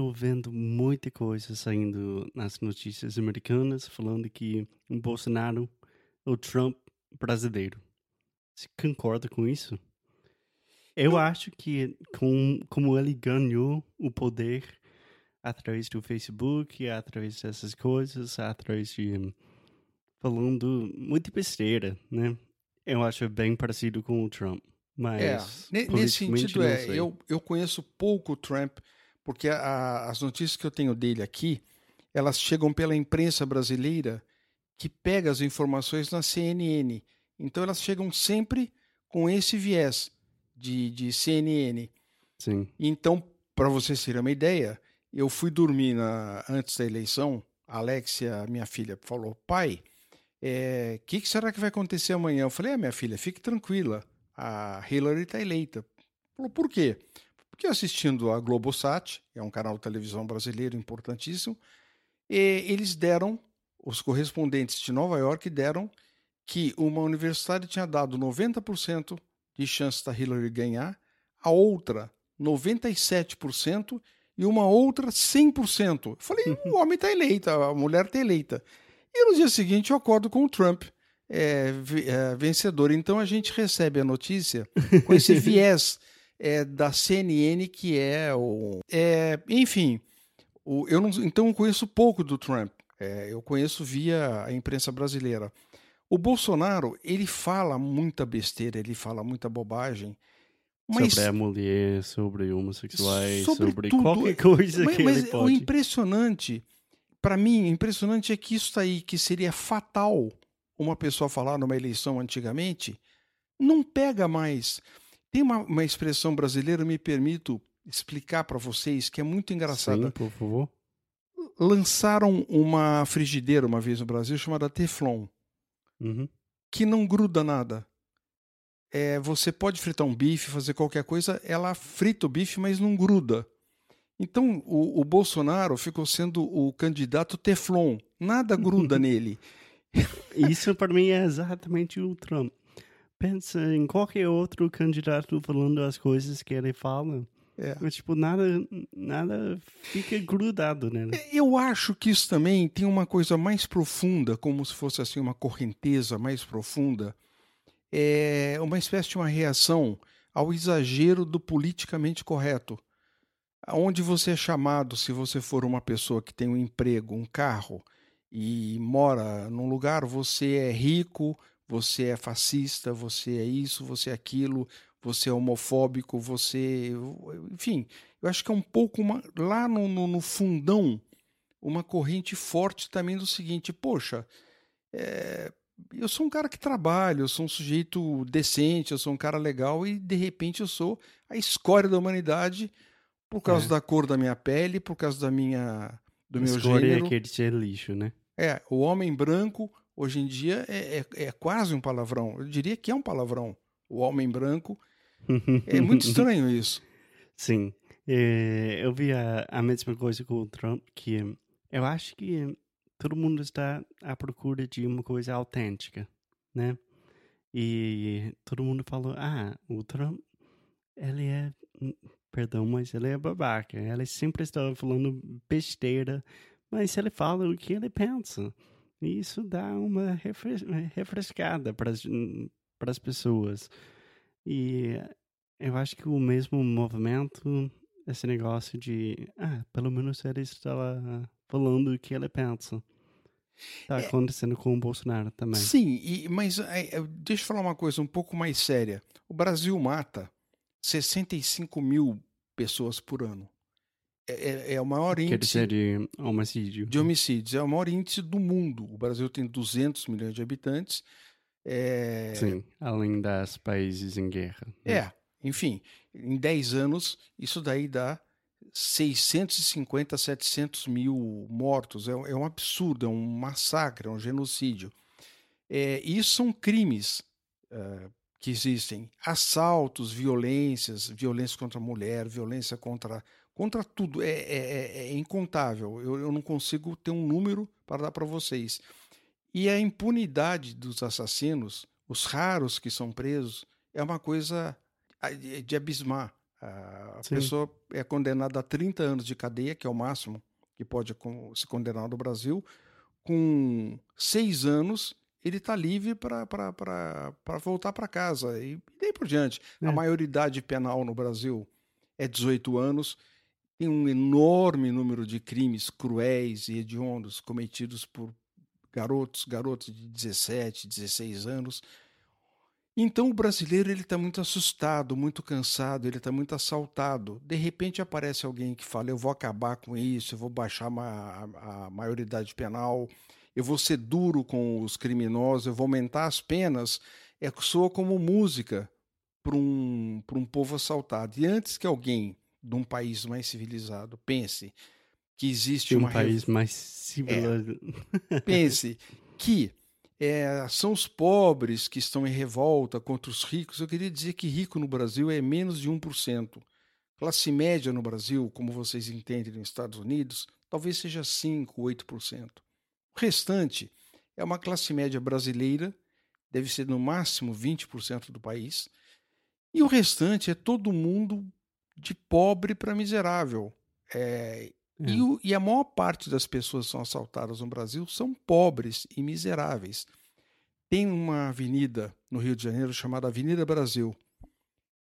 Estou vendo muita coisa saindo nas notícias americanas falando que o Bolsonaro é o Trump brasileiro. Você concorda com isso? Eu acho que com, como ele ganhou o poder através do Facebook, através dessas coisas, através de falando muito besteira, né? Eu acho bem parecido com o Trump. Mas é, nesse sentido é, eu, eu conheço pouco o Trump, porque a, as notícias que eu tenho dele aqui, elas chegam pela imprensa brasileira que pega as informações na CNN. Então elas chegam sempre com esse viés de, de CNN. Sim. Então, para vocês terem uma ideia, eu fui dormir na, antes da eleição. A Alexia, minha filha, falou: pai, o é, que, que, será que vai acontecer amanhã? Eu falei: ah, minha filha, fique tranquila, a Hillary está eleita. Falou: por quê? Porque assistindo a Globosat, é um canal de televisão brasileiro importantíssimo, eles deram, os correspondentes de Nova York deram que uma universidade tinha dado 90% de chance da Hillary ganhar, a outra 97% e uma outra 100%. Eu falei, o homem está eleito, a mulher está eleita. E no dia seguinte eu acordo com o Trump é, é, vencedor. Então a gente recebe a notícia com esse viés é, da CNN que é o. É, enfim, o, eu não, então eu conheço pouco do Trump. É, eu conheço via a imprensa brasileira. O Bolsonaro, ele fala muita besteira, ele fala muita bobagem. Mas... Sobre a mulher, sobre homossexuais, sobre, sobre qualquer coisa mas, que mas ele pode. o impressionante, para mim, impressionante é que isso aí, que seria fatal uma pessoa falar numa eleição antigamente, não pega mais. Tem uma, uma expressão brasileira, me permito explicar para vocês, que é muito engraçada. Sim, por favor. Lançaram uma frigideira uma vez no Brasil chamada Teflon uhum. que não gruda nada. É, você pode fritar um bife, fazer qualquer coisa, ela frita o bife, mas não gruda. Então o, o Bolsonaro ficou sendo o candidato Teflon, nada gruda nele. Isso para mim é exatamente o Trump. Pensa em qualquer outro candidato falando as coisas que ele fala. É. Mas, tipo, nada, nada fica grudado nela. É, eu acho que isso também tem uma coisa mais profunda, como se fosse assim uma correnteza mais profunda. É uma espécie de uma reação ao exagero do politicamente correto. Onde você é chamado, se você for uma pessoa que tem um emprego, um carro e mora num lugar, você é rico, você é fascista, você é isso, você é aquilo, você é homofóbico, você. Enfim, eu acho que é um pouco uma, lá no, no, no fundão uma corrente forte também do seguinte: poxa, é, eu sou um cara que trabalha, eu sou um sujeito decente, eu sou um cara legal e de repente eu sou a escória da humanidade por causa é. da cor da minha pele, por causa da minha do meu escória gênero. é aquele ser lixo, né? É, o homem branco hoje em dia é, é, é quase um palavrão. Eu diria que é um palavrão. O homem branco é muito estranho isso. Sim. É, eu vi a, a mesma coisa com o Trump, que eu acho que todo mundo está à procura de uma coisa autêntica, né? E todo mundo falou, ah, o Trump, ele é, perdão, mas ele é babaca. Ele sempre está falando besteira, mas ele fala o que ele pensa. E isso dá uma refrescada para as pessoas. E eu acho que o mesmo movimento, esse negócio de, ah, pelo menos ele está falando o que ele pensa. Está acontecendo com o Bolsonaro também. Sim, e, mas é, é, deixa eu falar uma coisa um pouco mais séria. O Brasil mata 65 mil pessoas por ano. É, é, é o maior Quer índice dizer, de homicídio. de homicídios. É o maior índice do mundo. O Brasil tem 200 milhões de habitantes. É, Sim, além das países em guerra. né? É, enfim, em 10 anos, isso daí dá 650, 700 mil mortos. É, é um absurdo, é um massacre, é um genocídio. É, isso são crimes eh, que existem: assaltos, violências, violência contra a mulher, violência contra, contra tudo. É, é- é- é incontável. Eu, eu não consigo ter um número para dar para vocês. E a impunidade dos assassinos, os raros que são presos, é uma coisa de abismar. A Sim. pessoa é condenada a 30 anos de cadeia, que é o máximo que pode se condenar no Brasil. Com seis anos, ele está livre para voltar para casa. E daí por diante. A É. maioridade penal no Brasil é 18 anos. Tem um enorme número de crimes cruéis e hediondos cometidos por garotos, garotos de 17, 16 anos. Então o brasileiro ele está muito assustado, muito cansado, ele está muito assaltado. De repente aparece alguém que fala: eu vou acabar com isso, eu vou baixar a, a maioridade penal, eu vou ser duro com os criminosos, eu vou aumentar as penas. É soa como música para um, um povo assaltado. E antes que alguém de um país mais civilizado pense que existe De um uma rev- país mais civilizado. pense que é, são os pobres que estão em revolta contra os ricos. Eu queria dizer que rico no Brasil é menos de 1%. Classe média no Brasil, como vocês entendem nos Estados Unidos, talvez seja 5%, 8%. O restante é uma classe média brasileira, deve ser no máximo 20% do país. E o restante é todo mundo de pobre para miserável. É, É. e, o- e a maior parte das pessoas que são assaltadas no Brasil são pobres e miseráveis. Tem uma avenida no Rio de Janeiro chamada Avenida Brasil.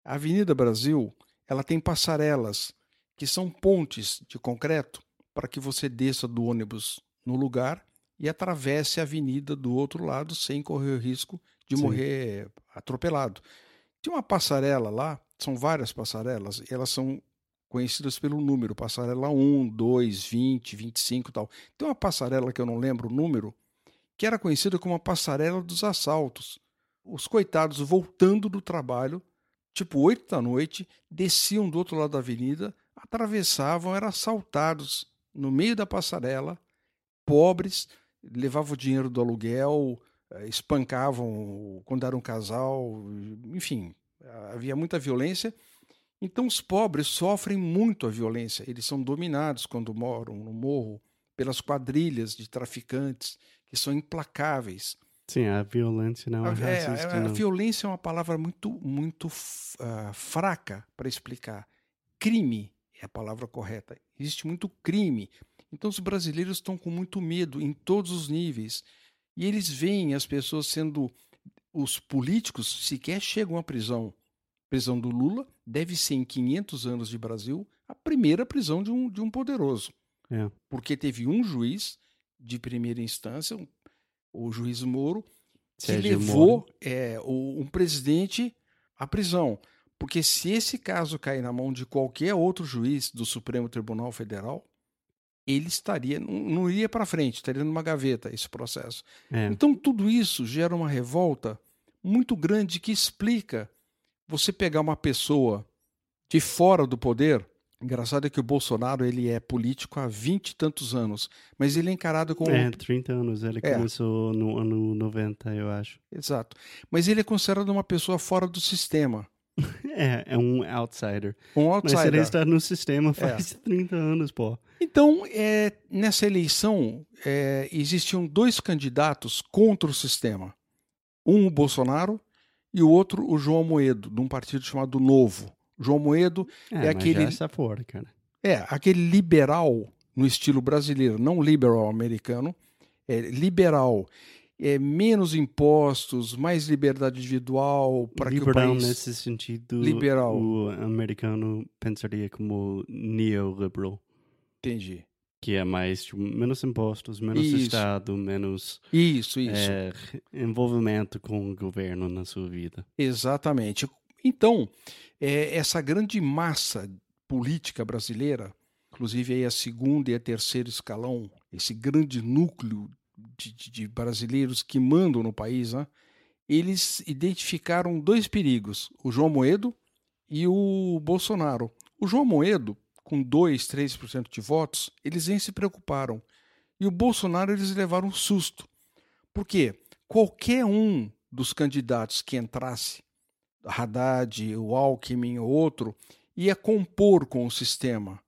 A Avenida Brasil, ela tem passarelas que são pontes de concreto para que você desça do ônibus no lugar e atravesse a avenida do outro lado sem correr o risco de Sim. morrer atropelado. Tem uma passarela lá, são várias passarelas, e elas são conhecidas pelo número, passarela 1, 2, 20, 25 e tal. Tem uma passarela que eu não lembro o número, que era conhecida como a passarela dos assaltos. Os coitados voltando do trabalho, tipo 8 da noite, desciam do outro lado da avenida, atravessavam, eram assaltados no meio da passarela, pobres, levavam o dinheiro do aluguel, eh, espancavam quando era um casal, enfim, havia muita violência. Então os pobres sofrem muito a violência, eles são dominados quando moram no morro pelas quadrilhas de traficantes que são implacáveis. Sim, a violência não é, A, é, racista, a- a violência é uma palavra muito, muito ah, fraca para explicar. Crime é a palavra correta. Existe muito crime. Então os brasileiros estão com muito medo em todos os níveis. E eles veem as pessoas sendo. Os políticos sequer chegam à prisão. Prisão do Lula deve ser, em 500 anos de Brasil, a primeira prisão de um, de um poderoso. É. Porque teve um juiz de primeira instância, um- o juiz Moro, que Sérgio levou é, o- um presidente à prisão. Porque se esse caso cair na mão de qualquer outro juiz do Supremo Tribunal Federal, ele estaria, não, não iria para frente, estaria numa gaveta esse processo. É. Então tudo isso gera uma revolta muito grande que explica você pegar uma pessoa de fora do poder. Engraçado é que o Bolsonaro ele é político há 20 e tantos anos, mas ele é encarado como É, 30 anos. Ele É. começou no ano 90, eu acho. exato, mas ele é considerado uma pessoa fora do sistema, É, é um outsider. um Mas outsider. ele está no sistema É. faz 30 anos, pô. Então, é, nessa eleição, é, existiam dois candidatos contra o sistema. Um, o Bolsonaro, e o outro, o João Moedo, de um partido chamado Novo. João Moedo É, É mas aquele- já está fora, cara. é aquele liberal no estilo brasileiro, não liberal americano, é liberal. É menos impostos, mais liberdade individual para que o Liberal país... nesse sentido, Liberal. o americano pensaria como neoliberal. Entendi. Que é mais tipo, menos impostos, menos Isso. Estado, menos Isso, isso. é, envolvimento com o governo na sua vida. Exatamente. Então, é, essa grande massa política brasileira, inclusive aí a segunda e a terceiro escalão, esse grande núcleo de, de- de brasileiros que mandam no país, né, eles identificaram dois perigos: o João Moedo e o Bolsonaro. O João Moedo, com 2, 3% de votos, eles nem se preocuparam. E o Bolsonaro, eles levaram um susto. Por quê? Qualquer um dos candidatos que entrasse, Haddad, o Alckmin ou outro, ia compor com o sistema.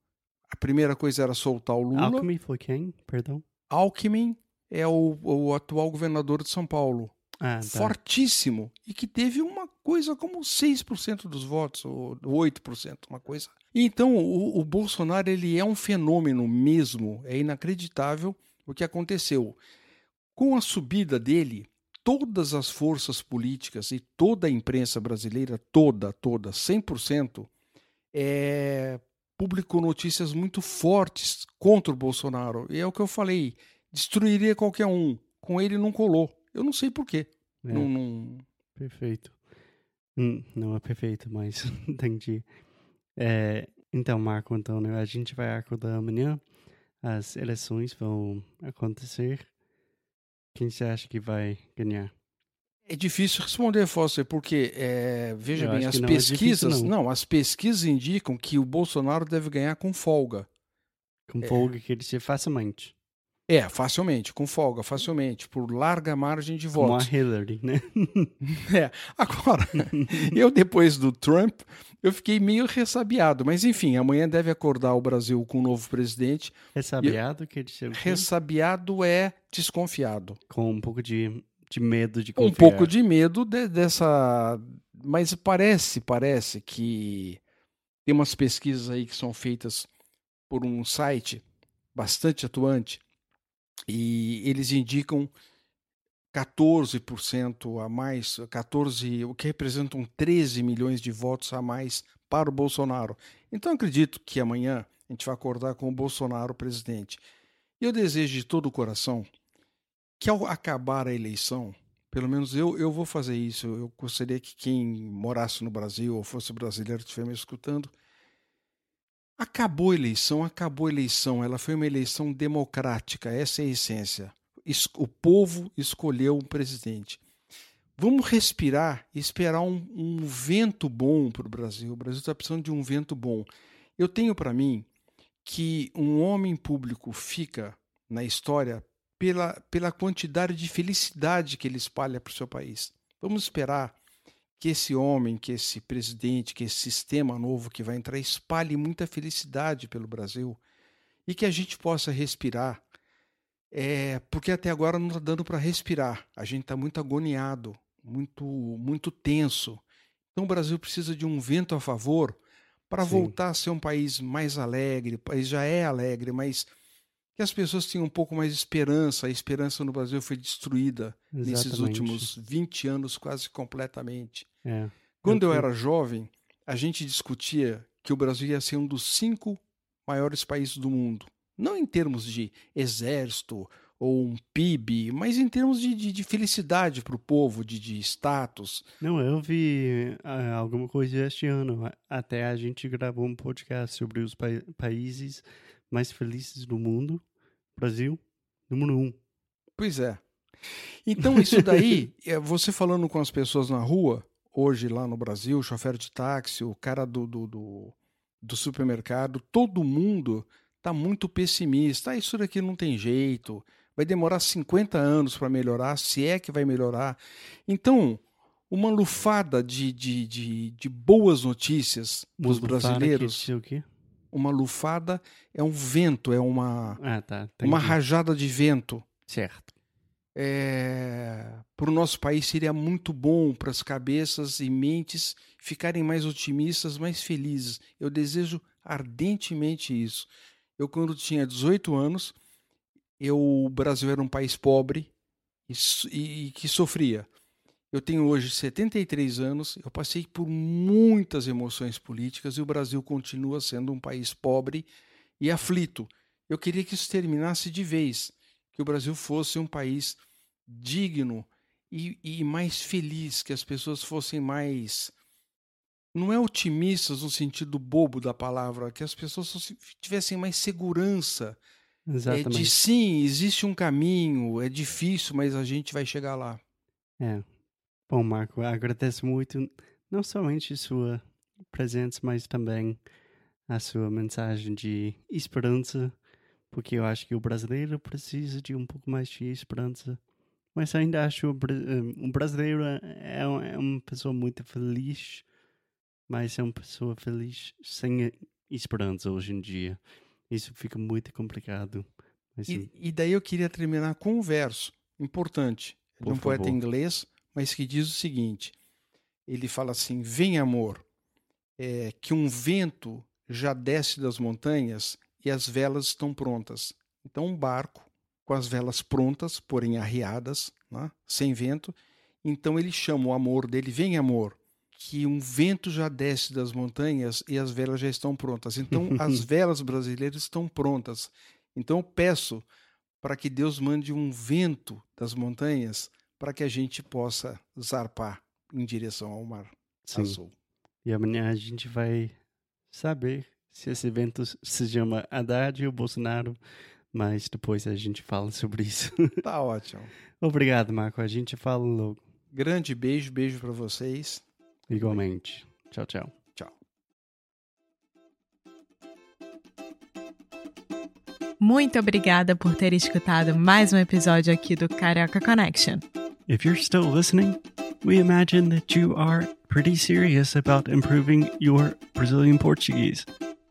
A primeira coisa era soltar o Lula. Alckmin foi quem? Perdão? Alckmin é o, o atual governador de São Paulo. Ah, tá. Fortíssimo. E que teve uma coisa como 6% dos votos, ou 8%, uma coisa. Então, o, o Bolsonaro ele é um fenômeno mesmo, é inacreditável o que aconteceu. Com a subida dele, todas as forças políticas e toda a imprensa brasileira, toda, toda, 100%, é, publicou notícias muito fortes contra o Bolsonaro. E é o que eu falei, destruiria qualquer um. Com ele não colou. Eu não sei porquê. É, Não, não... Perfeito. Hum, não é perfeito, mas entendi. É, então, Marco Antônio, a gente vai acordar amanhã. As eleições vão acontecer. Quem você acha que vai ganhar? É difícil responder, Foster, porque, é, veja Eu bem, as não é difícil, pesquisas. não. não, as pesquisas indicam que o Bolsonaro deve ganhar com folga. Com folga que ele se facilmente. É, facilmente, com folga, facilmente, por larga margem de Como a votos. Hillary, né? É. Agora, eu depois do Trump, eu fiquei meio ressabiado, mas enfim, amanhã deve acordar o Brasil com um novo presidente. Ressabiado que ele se Ressabiado é desconfiado. com um pouco de, de medo de um confiar. pouco de medo de- dessa. Mas parece, parece que tem umas pesquisas aí que são feitas por um site bastante atuante e eles indicam 14% a mais, 14, o que representam 13 milhões de votos a mais para o Bolsonaro. Então acredito que amanhã a gente vai acordar com o Bolsonaro presidente. E eu desejo de todo o coração que ao acabar a eleição, pelo menos eu, eu vou fazer isso. Eu gostaria que quem morasse no Brasil ou fosse brasileiro estiver me escutando. Acabou a eleição, acabou a eleição. Ela foi uma eleição democrática, essa é a essência. Es- O povo escolheu um presidente. Vamos respirar e esperar um, um vento bom para o Brasil. O Brasil está precisando de um vento bom. Eu tenho para mim que um homem público fica na história pela, pela quantidade de felicidade que ele espalha para o seu país. Vamos esperar que esse homem, que esse presidente, que esse sistema novo que vai entrar espalhe muita felicidade pelo Brasil e que a gente possa respirar. É, porque até agora não está dando para respirar. A gente está muito agoniado, muito, muito tenso. Então o Brasil precisa de um vento a favor para voltar a ser um país mais alegre. O país já é alegre, mas que as pessoas tenham um pouco mais de esperança. A esperança no Brasil foi destruída nesses Exatamente. últimos 20 anos quase completamente. É. Quando eu fui- era jovem, a gente discutia que o Brasil ia ser um dos cinco maiores países do mundo. Não em termos de exército ou um PIB, mas em termos de, de- de felicidade para o povo, de, de status. Não, eu vi ah, alguma coisa este ano. Até a gente gravou um podcast sobre os pai- países mais felizes do mundo. Brasil, número um. Pois é. Então, isso daí, é você falando com as pessoas na rua, hoje lá no Brasil, o chofer de táxi, o cara do, do, do, do supermercado, todo mundo está muito pessimista. Ah, isso daqui não tem jeito, vai demorar 50 anos para melhorar, se é que vai melhorar. Então, uma lufada de, de, de, de boas notícias dos que brasileiros, o quê? uma lufada é um vento, é uma, Ah, tá. uma entendi. rajada de vento Certo. É, para o nosso país seria muito bom para as cabeças e mentes ficarem mais otimistas, mais felizes. Eu desejo ardentemente isso. Eu, quando tinha 18 anos, eu, o Brasil era um país pobre e, e- e que sofria. Eu tenho hoje 73 anos, eu passei por muitas emoções políticas e o Brasil continua sendo um país pobre e aflito. Eu queria que isso terminasse de vez, que o Brasil fosse um país digno e, e mais feliz, que as pessoas fossem mais. Não é otimistas no sentido bobo da palavra, que as pessoas tivessem mais segurança. Exatamente. É de sim, existe um caminho, é difícil, mas a gente vai chegar lá. É. Bom, Marco, agradeço muito, não somente sua presença, mas também a sua mensagem de esperança, porque eu acho que o brasileiro precisa de um pouco mais de esperança. Mas ainda acho o, um brasileiro é, é uma pessoa muito feliz, mas é uma pessoa feliz sem esperança hoje em dia. Isso fica muito complicado. E, e, daí eu queria terminar com um verso importante de um poeta inglês, mas que diz o seguinte: ele fala assim: Vem amor, é, que um vento já desce das montanhas e as velas estão prontas. Então, um barco com as velas prontas, porém arriadas, né, sem vento. Então, ele chama o amor dele: Vem, amor, que um vento já desce das montanhas e as velas já estão prontas. Então, as velas brasileiras estão prontas. Então, eu peço para que Deus mande um vento das montanhas para que a gente possa zarpar em direção ao mar Sim. azul. E amanhã a gente vai saber se esse evento se chama Haddad ou Bolsonaro, mas depois a gente fala sobre isso. Tá ótimo. Obrigado, Marco. A gente fala logo. Grande beijo, beijo para vocês. Igualmente. Tchau, tchau. Tchau. Muito obrigada por ter escutado mais um episódio aqui do Carioca Connection. If you're still listening, we imagine that you are pretty serious about improving your Brazilian Portuguese.